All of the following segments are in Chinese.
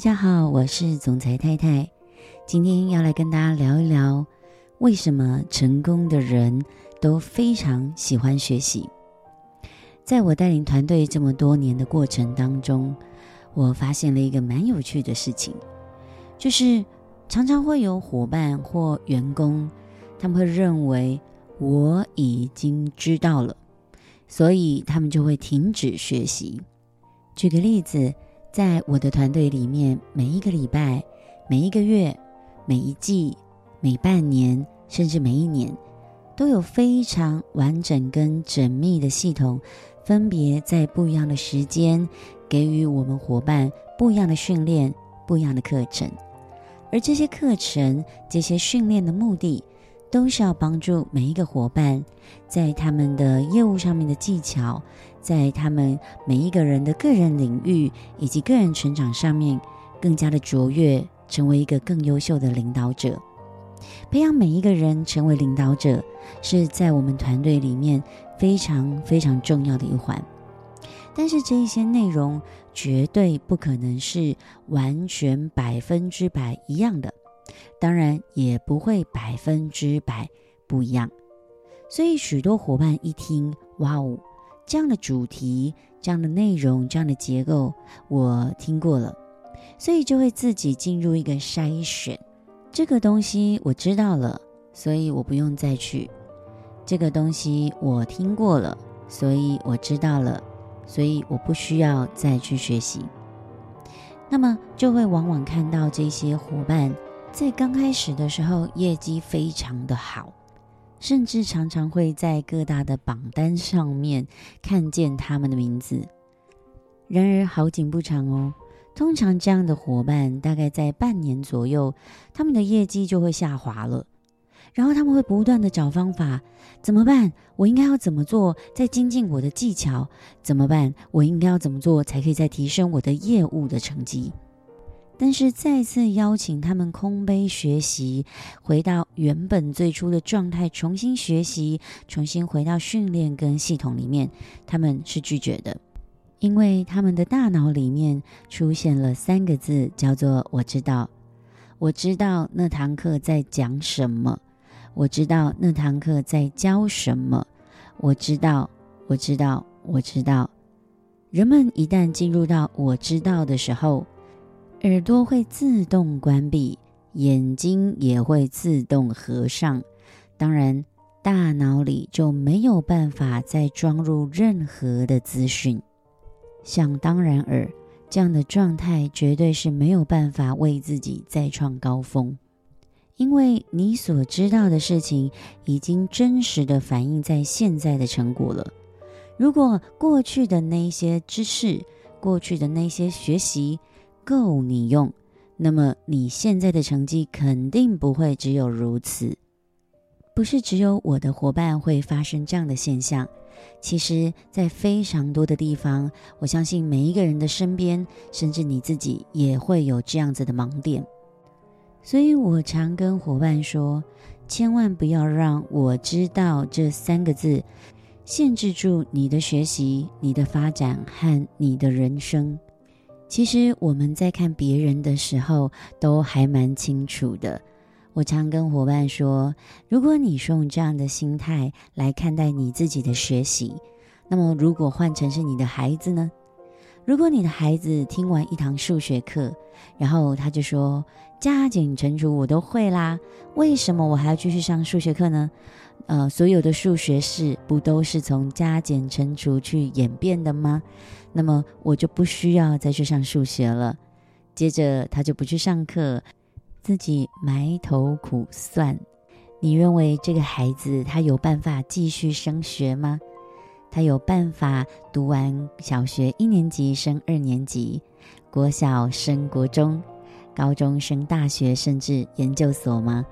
大家好，我是总裁太太。今天要来跟大家聊一聊，为什么成功的人都非常喜欢学习。在我带领团队这么多年的过程当中，我发现了一个蛮有趣的事情，就是常常会有伙伴或员工，他们会认为我已经知道了，所以他们就会停止学习。举个例子。在我的团队里面，每一个礼拜、每一个月、每一季、每半年，甚至每一年，都有非常完整跟缜密的系统，分别在不一样的时间给予我们伙伴不一样的训练、不一样的课程。而这些课程、这些训练的目的，都是要帮助每一个伙伴在他们的业务上面的技巧。在他们每一个人的个人领域以及个人成长上面，更加的卓越，成为一个更优秀的领导者。培养每一个人成为领导者，是在我们团队里面非常非常重要的一环。但是这一些内容绝对不可能是完全百分之百一样的，当然也不会百分之百不一样。所以许多伙伴一听，哇哦！这样的主题、这样的内容、这样的结构，我听过了，所以就会自己进入一个筛选。这个东西我知道了，所以我不用再去；这个东西我听过了，所以我知道了，所以我不需要再去学习。那么就会往往看到这些伙伴在刚开始的时候业绩非常的好。甚至常常会在各大的榜单上面看见他们的名字。然而好景不长哦，通常这样的伙伴大概在半年左右，他们的业绩就会下滑了。然后他们会不断的找方法，怎么办？我应该要怎么做，再精进我的技巧？怎么办？我应该要怎么做，才可以再提升我的业务的成绩？但是再次邀请他们空杯学习，回到原本最初的状态，重新学习，重新回到训练跟系统里面，他们是拒绝的，因为他们的大脑里面出现了三个字，叫做“我知道”。我知道那堂课在讲什么，我知道那堂课在教什么，我知道，我知道，我知道。人们一旦进入到“我知道”的时候，耳朵会自动关闭，眼睛也会自动合上，当然，大脑里就没有办法再装入任何的资讯。想当然耳，这样的状态绝对是没有办法为自己再创高峰，因为你所知道的事情已经真实的反映在现在的成果了。如果过去的那些知识，过去的那些学习，够你用，那么你现在的成绩肯定不会只有如此。不是只有我的伙伴会发生这样的现象，其实，在非常多的地方，我相信每一个人的身边，甚至你自己也会有这样子的盲点。所以我常跟伙伴说，千万不要让我知道这三个字限制住你的学习、你的发展和你的人生。其实我们在看别人的时候都还蛮清楚的。我常跟伙伴说，如果你是用这样的心态来看待你自己的学习，那么如果换成是你的孩子呢？如果你的孩子听完一堂数学课，然后他就说加减乘除我都会啦，为什么我还要继续上数学课呢？呃，所有的数学式不都是从加减乘除去演变的吗？那么我就不需要再去上数学了。接着他就不去上课，自己埋头苦算。你认为这个孩子他有办法继续升学吗？他有办法读完小学一年级升二年级，国小升国中，高中升大学，甚至研究所吗？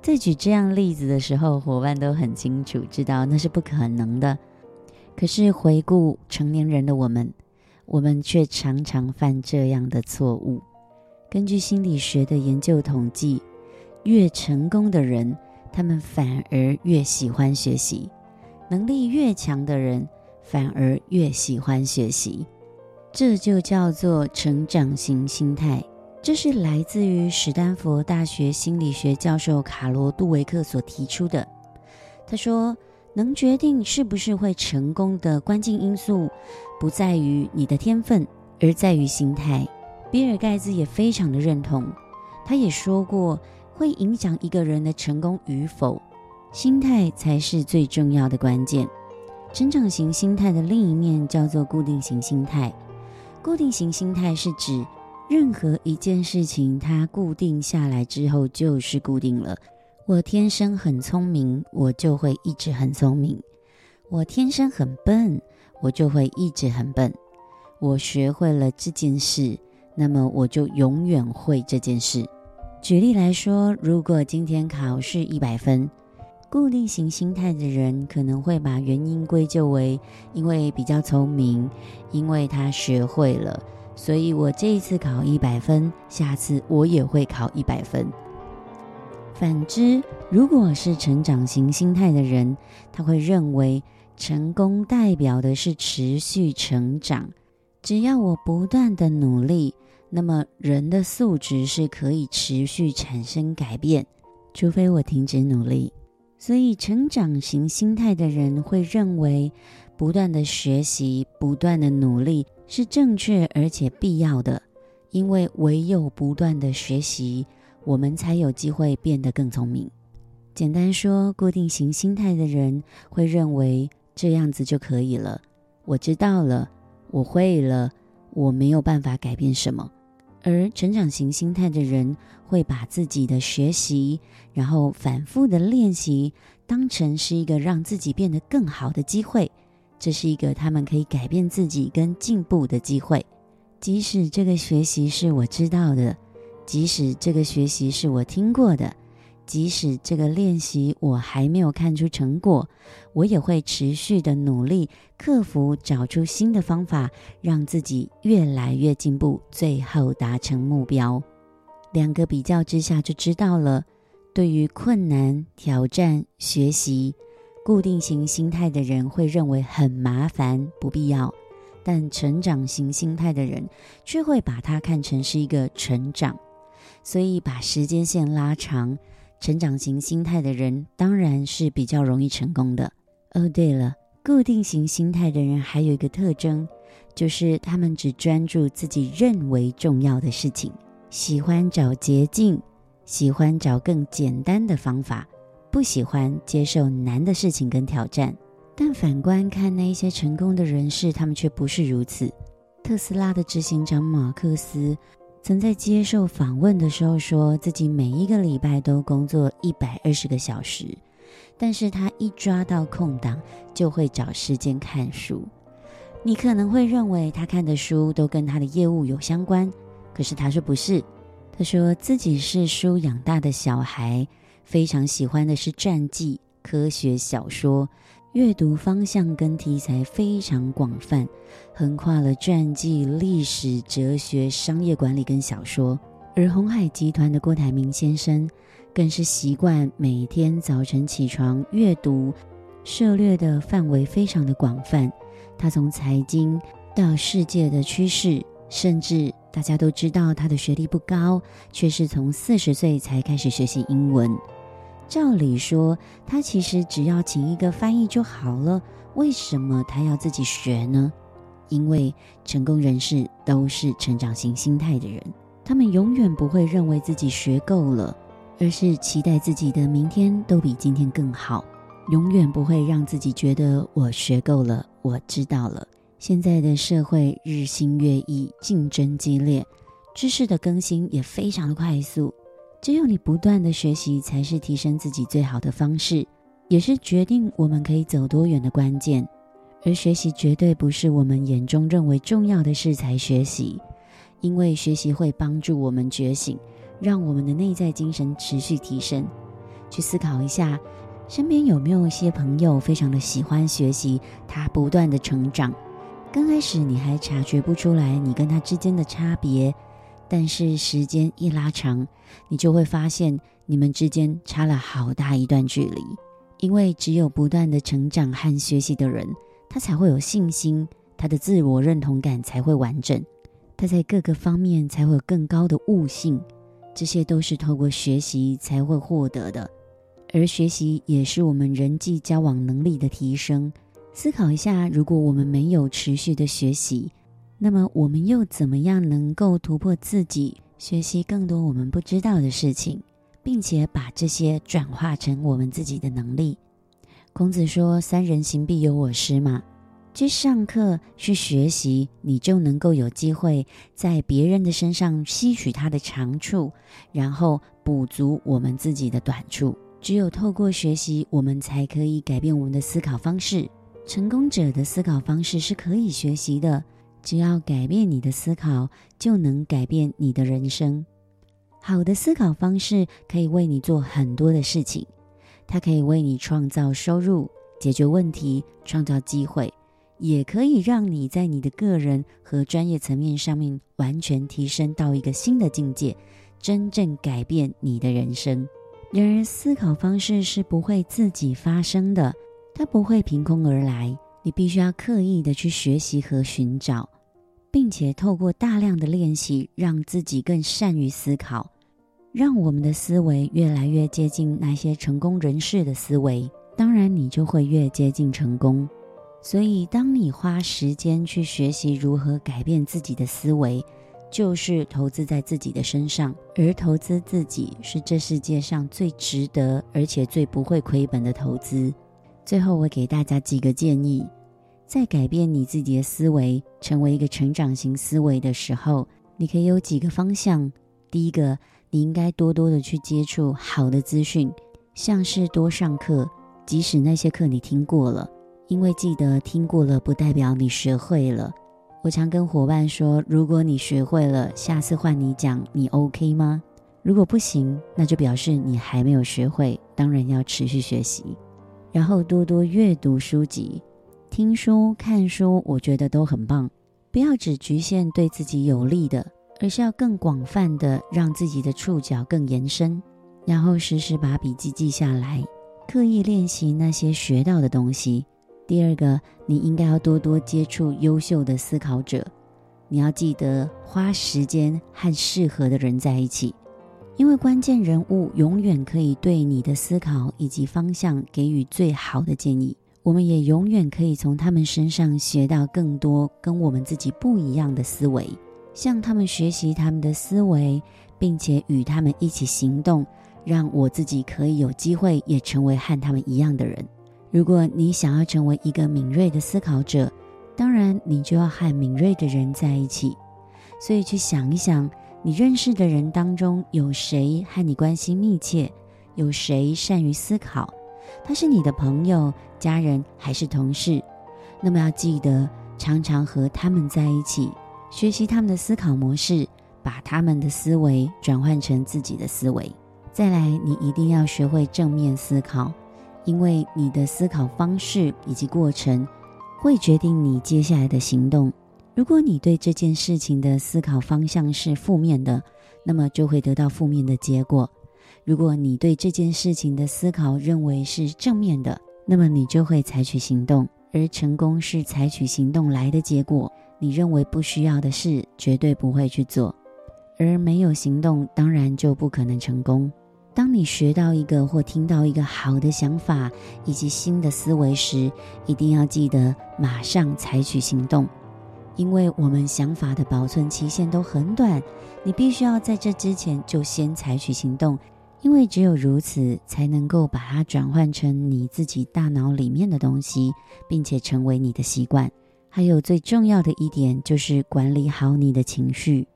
在举这样例子的时候，伙伴都很清楚知道那是不可能的。可是回顾成年人的我们，我们却常常犯这样的错误。根据心理学的研究统计，越成功的人，他们反而越喜欢学习；能力越强的人，反而越喜欢学习。这就叫做成长型心态。这是来自于史丹佛大学心理学教授卡罗杜维克所提出的。他说，能决定是不是会成功的关键因素，不在于你的天分，而在于心态。比尔盖茨也非常的认同，他也说过，会影响一个人的成功与否，心态才是最重要的关键。成长型心态的另一面叫做固定型心态。固定型心态是指。任何一件事情，它固定下来之后就是固定了。我天生很聪明，我就会一直很聪明；我天生很笨，我就会一直很笨。我学会了这件事，那么我就永远会这件事。举例来说，如果今天考试一百分，固定型心态的人可能会把原因归咎为因为比较聪明，因为他学会了。所以我这一次考一百分，下次我也会考一百分。反之，如果是成长型心态的人，他会认为成功代表的是持续成长。只要我不断的努力，那么人的素质是可以持续产生改变，除非我停止努力。所以，成长型心态的人会认为，不断的学习，不断的努力。是正确而且必要的，因为唯有不断的学习，我们才有机会变得更聪明。简单说，固定型心态的人会认为这样子就可以了，我知道了，我会了，我没有办法改变什么。而成长型心态的人会把自己的学习，然后反复的练习，当成是一个让自己变得更好的机会。这是一个他们可以改变自己跟进步的机会，即使这个学习是我知道的，即使这个学习是我听过的，即使这个练习我还没有看出成果，我也会持续的努力，克服，找出新的方法，让自己越来越进步，最后达成目标。两个比较之下就知道了，对于困难、挑战、学习。固定型心态的人会认为很麻烦、不必要，但成长型心态的人却会把它看成是一个成长。所以把时间线拉长，成长型心态的人当然是比较容易成功的。哦，对了，固定型心态的人还有一个特征，就是他们只专注自己认为重要的事情，喜欢找捷径，喜欢找更简单的方法。不喜欢接受难的事情跟挑战，但反观看那一些成功的人士，他们却不是如此。特斯拉的执行长马克思曾在接受访问的时候说，自己每一个礼拜都工作一百二十个小时，但是他一抓到空档就会找时间看书。你可能会认为他看的书都跟他的业务有相关，可是他说不是，他说自己是书养大的小孩。非常喜欢的是传记、科学小说，阅读方向跟题材非常广泛，横跨了传记、历史、哲学、商业管理跟小说。而鸿海集团的郭台铭先生，更是习惯每天早晨起床阅读，涉猎的范围非常的广泛。他从财经到世界的趋势，甚至大家都知道他的学历不高，却是从四十岁才开始学习英文。照理说，他其实只要请一个翻译就好了，为什么他要自己学呢？因为成功人士都是成长型心态的人，他们永远不会认为自己学够了，而是期待自己的明天都比今天更好，永远不会让自己觉得我学够了，我知道了。现在的社会日新月异，竞争激烈，知识的更新也非常的快速。只有你不断的学习，才是提升自己最好的方式，也是决定我们可以走多远的关键。而学习绝对不是我们眼中认为重要的事才学习，因为学习会帮助我们觉醒，让我们的内在精神持续提升。去思考一下，身边有没有一些朋友非常的喜欢学习，他不断的成长。刚开始你还察觉不出来你跟他之间的差别。但是时间一拉长，你就会发现你们之间差了好大一段距离。因为只有不断的成长和学习的人，他才会有信心，他的自我认同感才会完整，他在各个方面才会有更高的悟性。这些都是透过学习才会获得的，而学习也是我们人际交往能力的提升。思考一下，如果我们没有持续的学习，那么我们又怎么样能够突破自己，学习更多我们不知道的事情，并且把这些转化成我们自己的能力？孔子说：“三人行，必有我师嘛。”去上课去学习，你就能够有机会在别人的身上吸取他的长处，然后补足我们自己的短处。只有透过学习，我们才可以改变我们的思考方式。成功者的思考方式是可以学习的，只要改变你的思考，就能改变你的人生。好的思考方式可以为你做很多的事情，它可以为你创造收入、解决问题、创造机会。也可以让你在你的个人和专业层面上面完全提升到一个新的境界，真正改变你的人生。然而，思考方式是不会自己发生的，它不会凭空而来，你必须要刻意的去学习和寻找，并且透过大量的练习，让自己更善于思考，让我们的思维越来越接近那些成功人士的思维，当然，你就会越接近成功。所以，当你花时间去学习如何改变自己的思维，就是投资在自己的身上。而投资自己是这世界上最值得，而且最不会亏本的投资。最后，我给大家几个建议：在改变你自己的思维，成为一个成长型思维的时候，你可以有几个方向。第一个，你应该多多的去接触好的资讯，像是多上课，即使那些课你听过了。因为记得听过了，不代表你学会了。我常跟伙伴说，如果你学会了，下次换你讲，你 OK 吗？如果不行，那就表示你还没有学会。当然要持续学习，然后多多阅读书籍、听书、看书，我觉得都很棒。不要只局限对自己有利的，而是要更广泛的，让自己的触角更延伸。然后时时把笔记记下来，刻意练习那些学到的东西。第二个，你应该要多多接触优秀的思考者。你要记得花时间和适合的人在一起，因为关键人物永远可以对你的思考以及方向给予最好的建议。我们也永远可以从他们身上学到更多跟我们自己不一样的思维，向他们学习他们的思维，并且与他们一起行动，让我自己可以有机会也成为和他们一样的人。如果你想要成为一个敏锐的思考者，当然你就要和敏锐的人在一起。所以去想一想，你认识的人当中有谁和你关系密切？有谁善于思考？他是你的朋友、家人还是同事？那么要记得常常和他们在一起，学习他们的思考模式，把他们的思维转换成自己的思维。再来，你一定要学会正面思考。因为你的思考方式以及过程，会决定你接下来的行动。如果你对这件事情的思考方向是负面的，那么就会得到负面的结果；如果你对这件事情的思考认为是正面的，那么你就会采取行动。而成功是采取行动来的结果。你认为不需要的事，绝对不会去做；而没有行动，当然就不可能成功。当你学到一个或听到一个好的想法以及新的思维时，一定要记得马上采取行动，因为我们想法的保存期限都很短，你必须要在这之前就先采取行动，因为只有如此才能够把它转换成你自己大脑里面的东西，并且成为你的习惯。还有最重要的一点就是管理好你的情绪。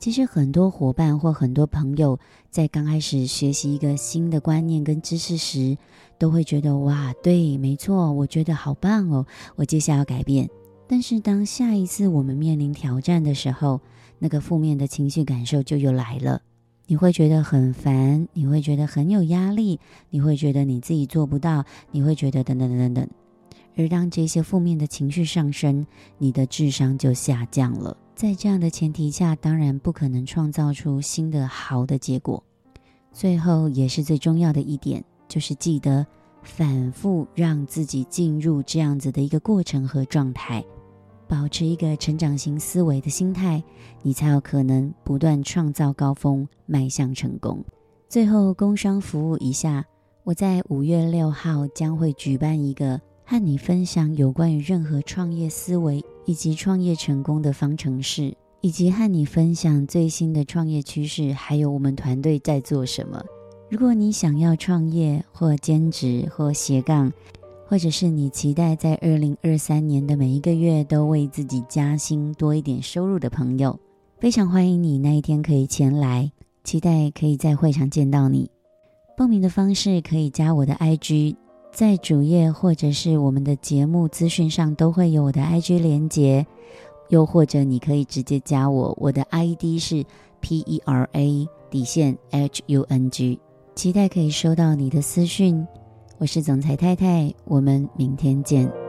其实很多伙伴或很多朋友在刚开始学习一个新的观念跟知识时，都会觉得哇，对，没错，我觉得好棒哦，我接下来要改变。但是当下一次我们面临挑战的时候，那个负面的情绪感受就又来了，你会觉得很烦，你会觉得很有压力，你会觉得你自己做不到，你会觉得等等等等等。而当这些负面的情绪上升，你的智商就下降了。在这样的前提下，当然不可能创造出新的好的结果。最后也是最重要的一点，就是记得反复让自己进入这样子的一个过程和状态。保持一个成长型思维的心态，你才有可能不断创造高峰，迈向成功。最后，工商服务一下，我在五月六号将会举办一个和你分享有关于任何创业思维以及创业成功的方程式，以及和你分享最新的创业趋势，还有我们团队在做什么。如果你想要创业或兼职或斜杠，或者是你期待在二零二三年的每一个月都为自己加薪多一点收入的朋友，非常欢迎你那一天可以前来，期待可以在会场见到你。报名的方式可以加我的 IG，在主页或者是我们的节目资讯上都会有我的 IG 连接，又或者你可以直接加我，我的 ID 是 PERA 底线 HUNG。期待可以收到你的私讯，我是总裁太太，我们明天见。